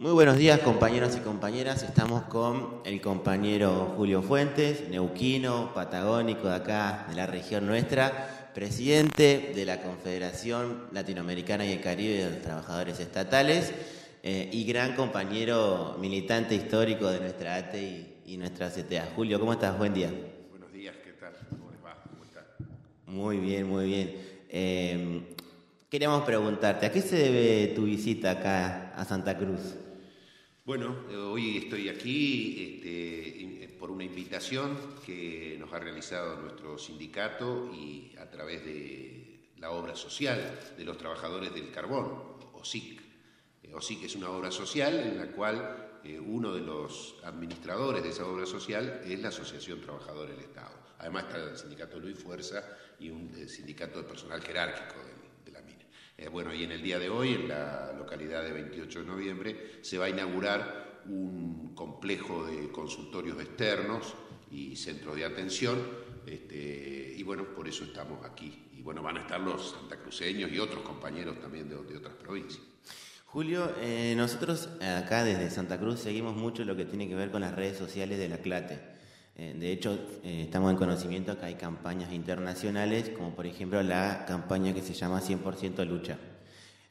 Muy buenos días compañeros y compañeras, estamos con el compañero Julio Fuentes, neuquino, patagónico de acá, de la región nuestra, presidente de la Confederación Latinoamericana y el Caribe de los Trabajadores Estatales eh, y gran compañero militante histórico de nuestra ATE y, nuestra CTA. Julio, ¿cómo estás? Buen día. Buenos días, ¿qué tal? ¿Cómo les va? ¿Cómo están? Muy bien, muy bien. Eh, queríamos preguntarte, ¿a qué se debe tu visita acá a Santa Cruz? Bueno, hoy estoy aquí este, eh, por una invitación que nos ha realizado nuestro sindicato y a través de la obra social de los trabajadores del carbón, OSIC. Eh, OSIC es una obra social en la cual eh, uno de los administradores de esa obra social es la Asociación Trabajadores del Estado. Además está el sindicato Luis Fuerza y un sindicato de personal jerárquico eh, bueno, y en el día de hoy, en la localidad de 28 de noviembre, se va a inaugurar un complejo de consultorios externos y centros de atención, este, y bueno, por eso estamos aquí. Y bueno, van a estar los santacruceños y otros compañeros también de, otras provincias. Julio, eh, nosotros acá desde Santa Cruz seguimos mucho lo que tiene que ver con las redes sociales de la CLATE. Eh, de hecho, eh, estamos en conocimiento que hay campañas internacionales, como por ejemplo la campaña que se llama 100% Lucha.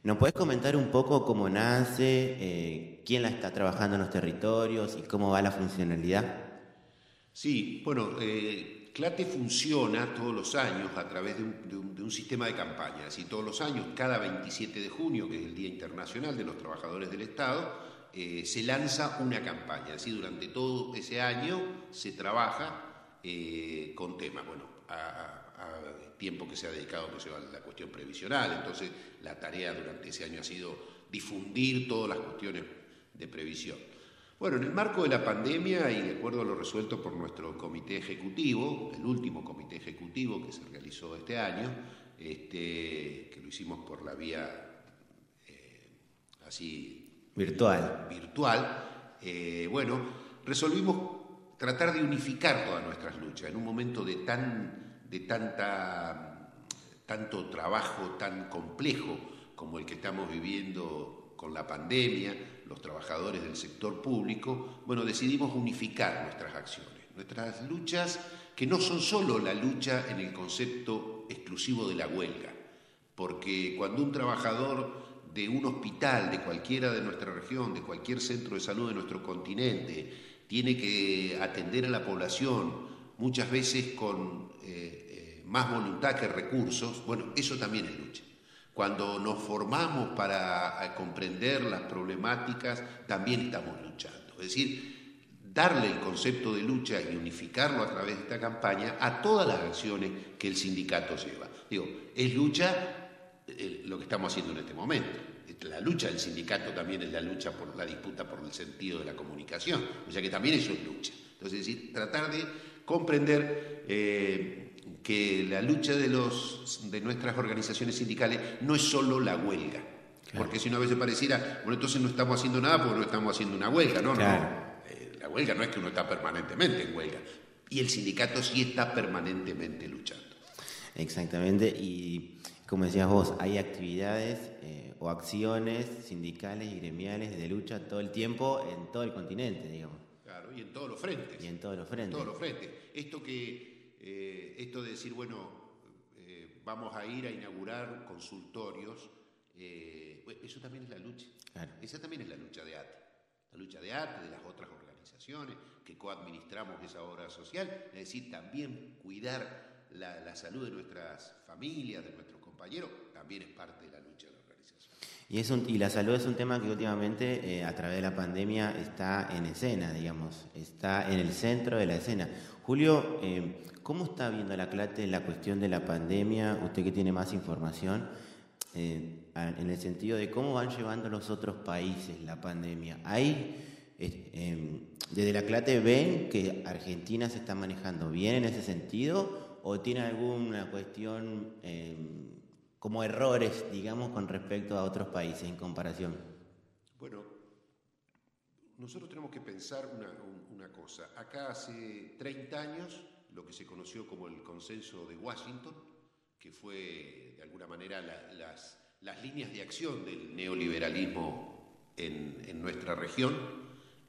¿Nos puedes comentar un poco cómo nace, eh, quién la está trabajando en los territorios y cómo va la funcionalidad? Sí, bueno, CLATE funciona todos los años a través de un, de un, sistema de campañas y todos los años, cada 27 de junio, que es el Día Internacional de los Trabajadores del Estado, eh, se lanza una campaña. Así durante todo ese año se trabaja eh, con temas. Bueno, a, tiempo que se ha dedicado pues, a la cuestión previsional, entonces la tarea durante ese año ha sido difundir todas las cuestiones de previsión. Bueno, en el marco de la pandemia y de acuerdo a lo resuelto por nuestro comité ejecutivo, el último comité ejecutivo que se realizó este año, este, que lo hicimos por la vía eh, así Virtual. Virtual. Eh, bueno, resolvimos tratar de unificar todas nuestras luchas en un momento de, tan, de tanta, tanto trabajo tan complejo como el que estamos viviendo con la pandemia, los trabajadores del sector público, bueno, decidimos unificar nuestras acciones, nuestras luchas que no son solo la lucha en el concepto exclusivo de la huelga, porque cuando un trabajador de un hospital de cualquiera de nuestra región, de cualquier centro de salud de nuestro continente, tiene que atender a la población muchas veces con eh, eh, más voluntad que recursos, bueno, eso también es lucha. Cuando nos formamos para eh, comprender las problemáticas, también estamos luchando. Es decir, darle el concepto de lucha y unificarlo a través de esta campaña a todas las acciones que el sindicato lleva. Digo, es lucha lo que estamos haciendo en este momento. La lucha del sindicato también es la lucha por la disputa por el sentido de la comunicación, o sea que también eso es lucha. Entonces, es decir, tratar de comprender eh, que la lucha de, los, de nuestras organizaciones sindicales no es solo la huelga. Porque si una vez se pareciera, bueno, entonces no estamos haciendo nada porque no estamos haciendo una huelga, no, no. Eh, la huelga no es que uno está permanentemente en huelga. Y el sindicato sí está permanentemente luchando. Exactamente, y como decías vos, hay actividades eh, o acciones sindicales y gremiales de lucha todo el tiempo en todo el continente, digamos. Claro, y en todos los frentes. Y en todos los frentes. En todos los frentes. Esto, que, eh, esto de decir, bueno, eh, vamos a ir a inaugurar consultorios, eso también es la lucha. Esa también es la lucha de ATE. La lucha de ATE, de las otras organizaciones que coadministramos esa obra social, es decir, también cuidar la, la salud de nuestras familias, de nuestros compañero, también es parte de la lucha de la organización. Y, es y la salud es un tema que últimamente, eh, a través de la pandemia, está en escena, digamos, está en el centro de la escena. Julio, eh, ¿cómo está viendo la CLATE la cuestión de la pandemia? Usted que tiene más información, eh, en el sentido de cómo van llevando los otros países la pandemia. ¿Hay, desde la CLATE ven que Argentina se está manejando bien en ese sentido o tiene alguna cuestión como errores, digamos, con respecto a otros países en comparación? Bueno, nosotros tenemos que pensar una, cosa. Acá hace 30 años, lo que se conoció como el consenso de Washington, que fue de alguna manera las, las líneas de acción del neoliberalismo en, nuestra región,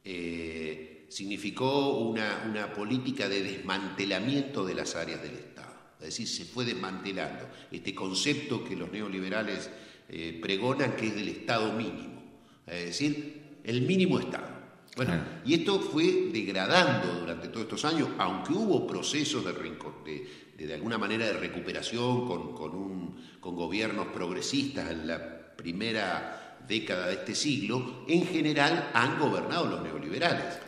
eh, significó una, una, política de desmantelamiento de las áreas del Estado. Es decir, se fue desmantelando este concepto que los neoliberales eh, pregonan que es del Estado mínimo. Es decir, el mínimo Estado. Bueno, y esto fue degradando durante todos estos años, aunque hubo procesos de, de, de alguna manera de recuperación con, con, un, con gobiernos progresistas en la primera década de este siglo, en general han gobernado los neoliberales.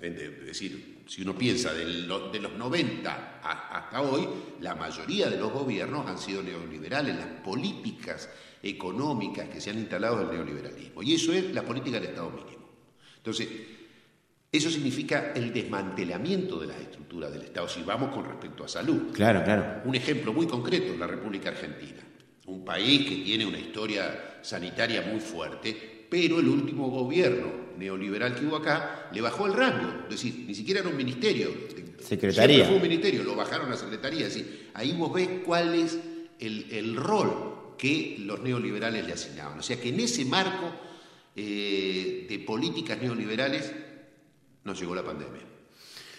Es decir, si uno piensa de, de los 90 hasta hoy, la mayoría de los gobiernos han sido neoliberales, las políticas económicas que se han instalado el neoliberalismo. Y eso es la política del Estado mínimo. Entonces, eso significa el desmantelamiento de las estructuras del Estado, si vamos con respecto a salud. Claro, claro. Un ejemplo muy concreto, la República Argentina, un país que tiene una historia sanitaria muy fuerte, pero el último gobierno neoliberal que hubo acá le bajó el rango, es decir, ni siquiera era un ministerio. Secretaría. Siempre fue un ministerio, lo bajaron a secretaría. Es decir, ahí vos ves cuál es el, el rol que los neoliberales le asignaban. O sea que en ese marco eh, de políticas neoliberales, nos llegó la pandemia.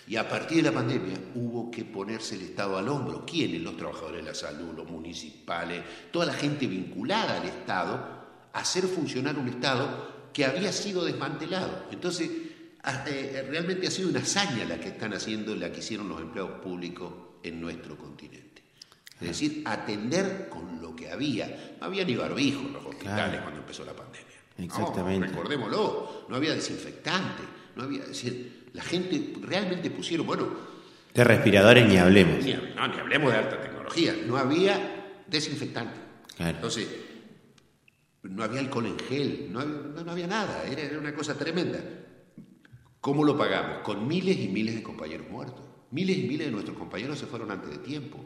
Y a partir de la pandemia hubo que ponerse el Estado al hombro. ¿Quiénes? Los trabajadores de la salud, los municipales, toda la gente vinculada al Estado, hacer funcionar un Estado que había sido desmantelado. Entonces, eh, realmente ha sido una hazaña la que están haciendo, la que hicieron los empleados públicos en nuestro continente. Es decir, atender con lo que había. No había ni barbijo en los hospitales cuando empezó la pandemia. Exactamente. No, recordémoslo, no había desinfectante, no había, decir, la gente realmente pusieron, bueno... De respiradores ni hablemos. Ni, no, ni hablemos de alta tecnología, no había desinfectante. Entonces, no había alcohol en gel, no había, nada, era, era una cosa tremenda. ¿Cómo lo pagamos? Con miles y miles de compañeros muertos. Miles y miles de nuestros compañeros se fueron antes de tiempo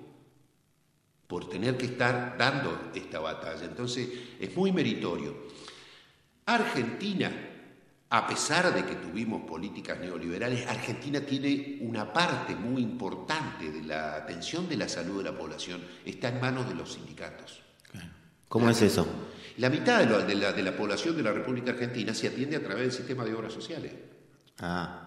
por tener que estar dando esta batalla. Entonces, es muy meritorio. Argentina, a pesar de que tuvimos políticas neoliberales, Argentina tiene una parte muy importante de la atención de la salud de la población, está en manos de los sindicatos. ¿Cómo es eso? La mitad de, la, población de la República Argentina se atiende a través del sistema de obras sociales. Ah.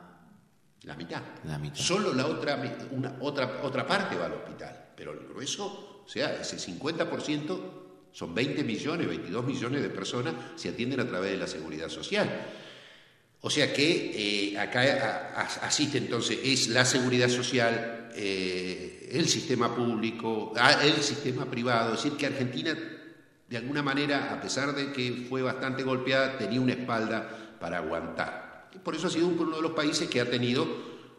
La mitad. La mitad. Solo la otra, una, otra, otra parte va al hospital, pero el grueso, o sea, ese 50% son 20 millones, 22 millones de personas se atienden a través de la seguridad social. O sea que eh, acá asiste entonces, es la seguridad social, eh, el sistema público, ah, el sistema privado. Es decir, que Argentina, de alguna manera, a pesar de que fue bastante golpeada, tenía una espalda para aguantar. por eso ha sido uno de los países que ha tenido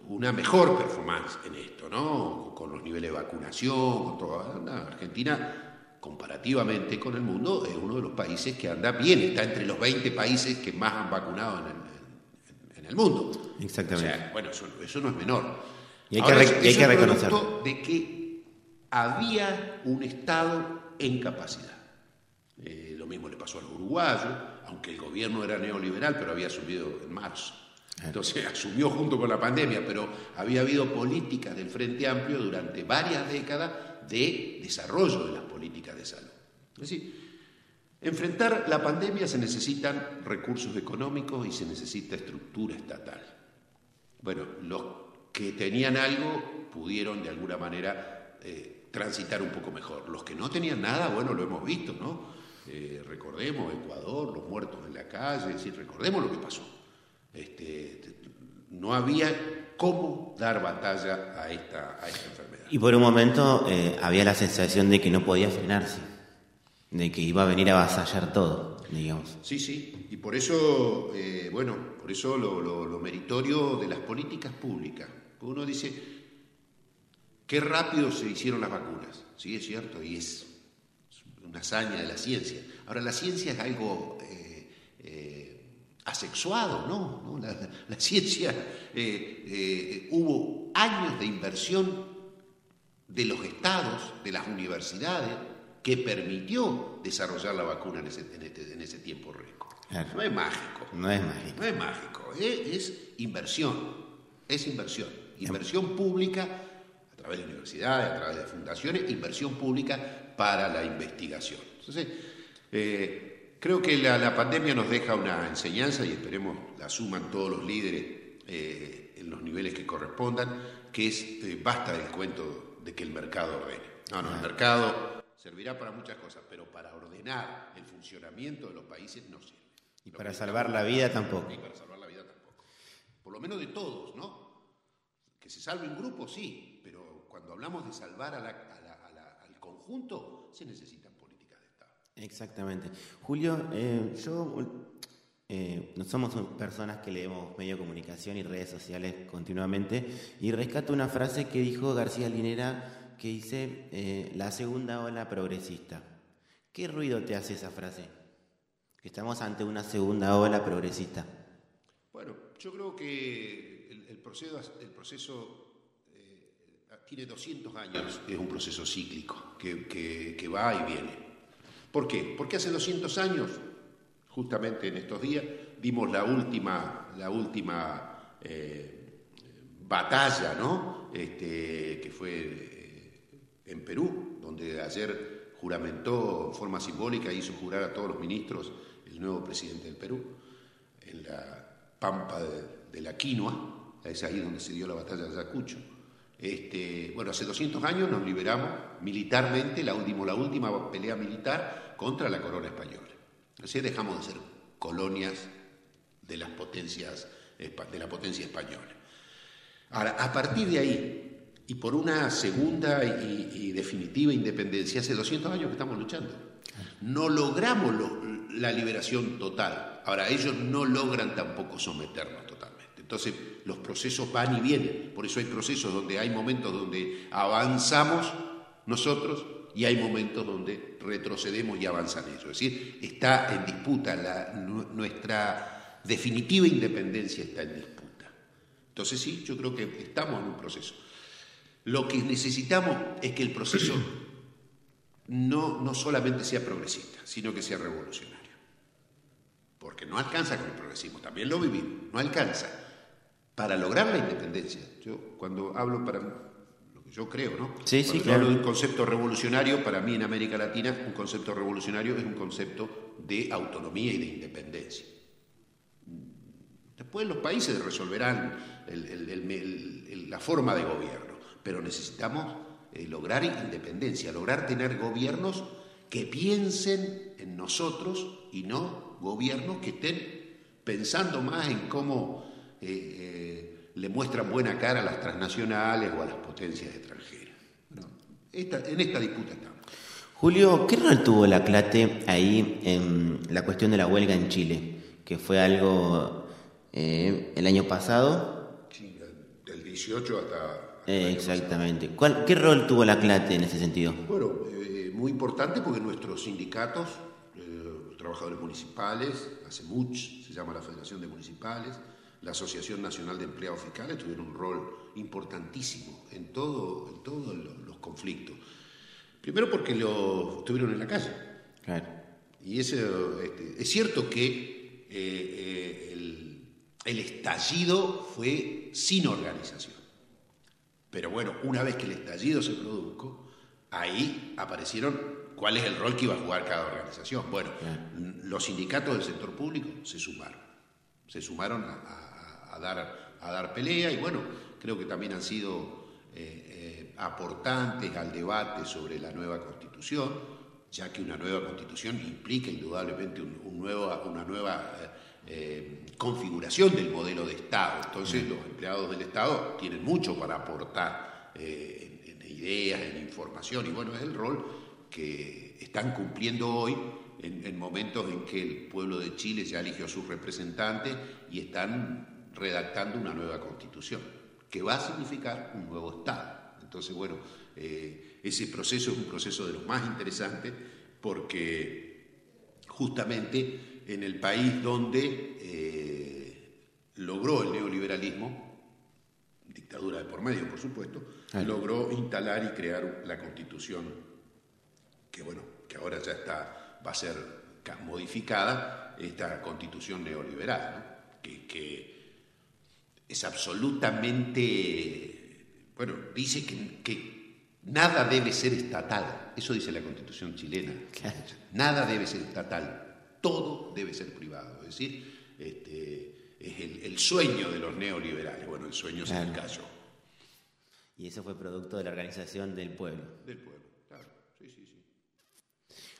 una mejor performance en esto, ¿no? Con los niveles de vacunación, con toda. Argentina comparativamente con el mundo, es uno de los países que anda bien, está entre los 20 países que más han vacunado en el, mundo. Exactamente. O sea, bueno, eso, no es menor. Y hay que, que reconocerlo. de que había un Estado en capacidad. Eh, lo mismo le pasó al uruguayo, aunque el gobierno era neoliberal, pero había asumido en marzo. Entonces asumió junto con la pandemia, pero había habido políticas del Frente Amplio durante varias décadas de desarrollo de las políticas de salud. Es decir, enfrentar la pandemia se necesitan recursos económicos y se necesita estructura estatal. Bueno, los que tenían algo pudieron de alguna manera eh, transitar un poco mejor. Los que no tenían nada, bueno, lo hemos visto, ¿no? Eh, recordemos Ecuador, los muertos en la calle, es decir, recordemos lo que pasó. Este, no había cómo dar batalla a esta, a esta enfermedad. Y por un momento eh, había la sensación de que no podía frenarse, de que iba a venir a avasallar todo, digamos. Sí, sí, y por eso, eh, bueno, por eso lo, meritorio de las políticas públicas. Uno dice, qué rápido se hicieron las vacunas, sí, es cierto, y es una hazaña de la ciencia. Ahora, la ciencia es algo asexuado, no, La, ciencia, eh, eh, hubo años de inversión de los estados, de las universidades, que permitió desarrollar la vacuna en ese, en este, tiempo récord. No es mágico. No es mágico. No es mágico, es, inversión, es inversión. Inversión pública a través de universidades, a través de fundaciones, inversión pública para la investigación. Entonces, eh, creo que la, pandemia nos deja una enseñanza y esperemos la suman todos los líderes en los niveles que correspondan, que es basta del cuento de que el mercado ordene. No, no, el mercado servirá para muchas cosas, pero para ordenar el funcionamiento de los países no sirve. Y para salvar la vida tampoco. Y para salvar la vida tampoco. Por lo menos de todos, ¿no? Que se salve un grupo, sí, cuando hablamos de salvar al conjunto, se necesitan políticas de Estado. Exactamente. Julio, eh, yo eh, no somos personas que leemos medio de comunicación y redes sociales continuamente y rescato una frase que dijo García Linera que dice eh, la segunda ola progresista. ¿Qué ruido te hace esa frase? Que estamos ante una segunda ola progresista. Bueno, yo creo que el, proceso, el proceso tiene 200 años, es un proceso cíclico que, va y viene. ¿Por qué? Porque hace 200 años, justamente en estos días, dimos la última, la última eh, batalla, ¿no? Este, que fue en Perú, donde ayer juramentó en forma simbólica, hizo jurar a todos los ministros el nuevo presidente del Perú, en la pampa de, la quinoa, es ahí donde se dio la batalla de Ayacucho. Este, bueno, hace 200 años nos liberamos militarmente, la última, la última pelea militar contra la corona española. Así dejamos de ser colonias de las potencias de la potencia española. Ahora, a partir de ahí, y por una segunda y, definitiva independencia. Hace 200 años que estamos luchando. No logramos la liberación total. Ahora, ellos no logran tampoco someternos. Entonces, los procesos van y vienen. Por eso hay procesos donde hay momentos donde avanzamos nosotros y hay momentos donde retrocedemos y avanzan ellos. Es decir, está en disputa, nuestra definitiva independencia está en disputa. Entonces sí, yo creo que estamos en un proceso. Lo que necesitamos es que el proceso no, no solamente sea progresista, sino que sea revolucionario. Porque no alcanza con el progresismo, también lo vivimos, no alcanza. Para lograr la independencia, yo cuando hablo para lo que yo creo, ¿no? Sí, sí, claro. hablo de un concepto revolucionario, para mí en América Latina, un concepto revolucionario es un concepto de autonomía y de independencia. Después los países resolverán la forma de gobierno pero necesitamos eh, lograr independencia, lograr tener gobiernos que piensen en nosotros y no gobiernos que estén pensando más en cómo eh, eh, le muestran buena cara a las transnacionales o a las potencias extranjeras. en esta disputa estamos. Julio, ¿qué rol tuvo la CLATE ahí en la cuestión de la huelga en Chile? Que fue algo el año pasado. Sí, del 18 hasta eh, exactamente. ¿Qué rol tuvo la CLATE en ese sentido? Bueno, eh, muy importante porque nuestros sindicatos, eh, trabajadores municipales, hace mucho, se llama la Federación de Municipales, la Asociación Nacional de Empleados Fiscales tuvieron un rol importantísimo en, todo, en todos los conflictos. Primero porque lo estuvieron en la calle. Claro. Y eso, este, es cierto que el, el estallido fue sin organización. Pero bueno, una vez que el estallido se produjo, ahí aparecieron cuál es el rol que iba a jugar cada organización. Bueno, los sindicatos del sector público se sumaron, se sumaron a, dar, a dar pelea y bueno, creo que también han sido eh, eh, aportantes al debate sobre la nueva constitución, ya que una nueva constitución implica indudablemente un, nuevo, una nueva... Eh, configuración del modelo de Estado. Entonces los empleados del Estado tienen mucho para aportar en, ideas, en información, y bueno, es el rol que están cumpliendo hoy en, momentos en que el pueblo de Chile ya eligió a sus representantes y están redactando una nueva constitución, que va a significar un nuevo Estado. Entonces, bueno, eh, ese proceso es un proceso de los más interesantes porque justamente en el país donde logró el neoliberalismo, dictadura de por medio, por supuesto, logró instalar y crear la constitución, que bueno, que ahora ya está, va a ser modificada, esta constitución neoliberal, que, es absolutamente, bueno, dice que, que, nada debe ser estatal, eso dice la constitución chilena, nada debe ser estatal, todo debe ser privado. Es decir, este, es el, sueño de los neoliberales. Bueno, el sueño se me cayó. Y eso fue producto de la organización del pueblo. Del pueblo, claro. Sí, sí, sí.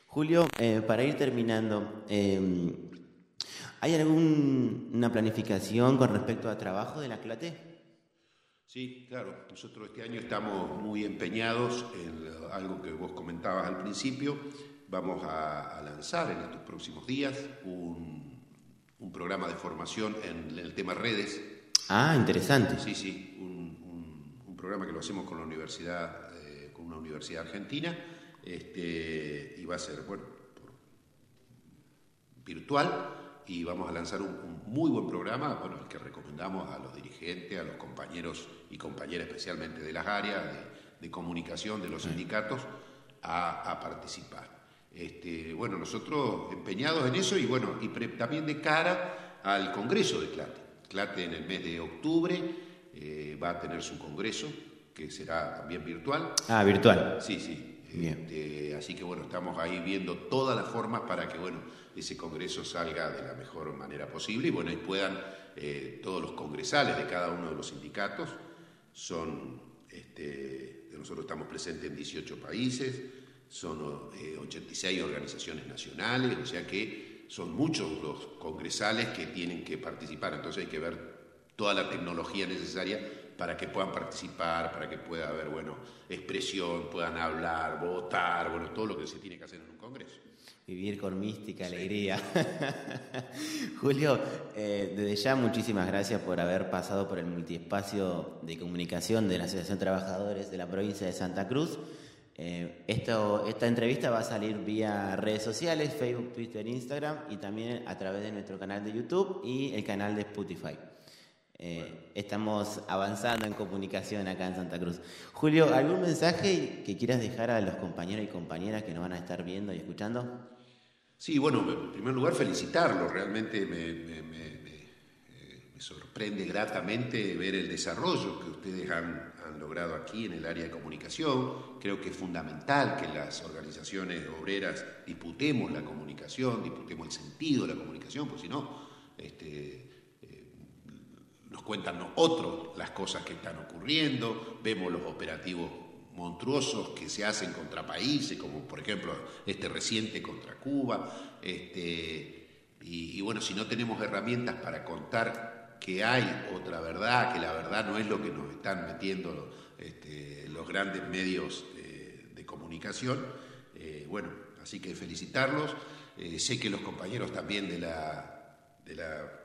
Julio, eh, para ir terminando, em, ¿hay alguna planificación con respecto al trabajo de la CLATE? Sí, claro. Nosotros este año estamos muy empeñados en algo que vos comentabas al principio. Vamos a, lanzar en estos próximos días un, programa de formación en, el tema redes. Ah, interesante. Sí, sí, un, programa que lo hacemos con la universidad, eh, con una universidad argentina, este, y va a ser, bueno, virtual y vamos a lanzar un, muy buen programa, bueno, el que recomendamos a los dirigentes, a los compañeros y compañeras especialmente de las áreas de, comunicación de los sindicatos a, participar. Este, bueno, nosotros empeñados en eso y bueno, y también de cara al Congreso de CLATE. CLATE en el mes de octubre eh, va a tener su congreso, que será también virtual. Ah, virtual. Sí, sí. Este, así que bueno, estamos ahí viendo todas las formas para que bueno, ese congreso salga de la mejor manera posible y bueno, y puedan eh, todos los congresales de cada uno de los sindicatos, son, este, nosotros estamos presentes en 18 países, son 86 eh, organizaciones nacionales, o sea que son muchos los congresales que tienen que participar, entonces hay que ver toda la tecnología necesaria para que puedan participar, para que pueda haber, bueno, expresión, puedan hablar, votar, bueno, todo lo que se tiene que hacer en un congreso. Vivir con mística, alegría. Julio, eh, desde ya muchísimas gracias por haber pasado por el multiespacio de comunicación de la Asociación de Trabajadores de la provincia de Santa Cruz. Eh, esto, esta entrevista va a salir vía redes sociales, Facebook, Twitter, Instagram y también a través de nuestro canal de YouTube y el canal de Spotify. Eh, estamos avanzando en comunicación acá en Santa Cruz. Julio, ¿algún mensaje que quieras dejar a los compañeros y compañeras que nos van a estar viendo y escuchando? Sí, bueno, en primer lugar felicitarlos, realmente me, eh, sorprende gratamente ver el desarrollo que ustedes han, logrado aquí en el área de comunicación. Creo que es fundamental que las organizaciones obreras disputemos la comunicación, disputemos el sentido de la comunicación, porque si no, este, nos cuentan otros las cosas que están ocurriendo, vemos los operativos monstruosos que se hacen contra países, como por ejemplo este reciente contra Cuba, este, y, bueno, si no tenemos herramientas para contar que hay otra verdad, que la verdad no es lo que nos están metiendo este, los grandes medios de, comunicación, eh, bueno, así que felicitarlos, eh, sé que los compañeros también de la, de la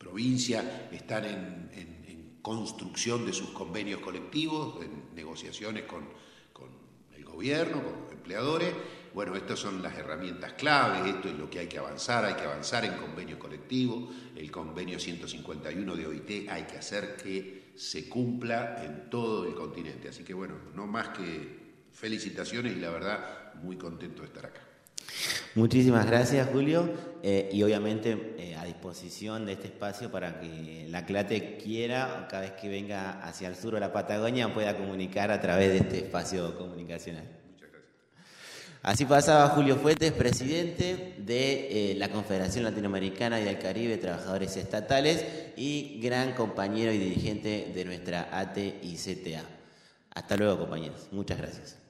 provincia están en, construcción de sus convenios colectivos, en negociaciones con, el gobierno, con los empleadores. Bueno, estas son las herramientas claves, esto es lo que hay que avanzar, hay que avanzar en convenios colectivos, el convenio 151 de OIT hay que hacer que se cumpla en todo el continente. Así que bueno, no más que felicitaciones y la verdad muy contento de estar acá. Muchísimas gracias, Julio, eh, y obviamente eh, a disposición de este espacio para que la CLATE quiera, cada vez que venga hacia el sur o la Patagonia, pueda comunicar a través de este espacio comunicacional. Muchas gracias. Así pasaba Julio Fuentes, presidente de eh, la Confederación Latinoamericana y del Caribe de Trabajadores Estatales y gran compañero y dirigente de nuestra ATICTA. Hasta luego, compañeros. Muchas gracias.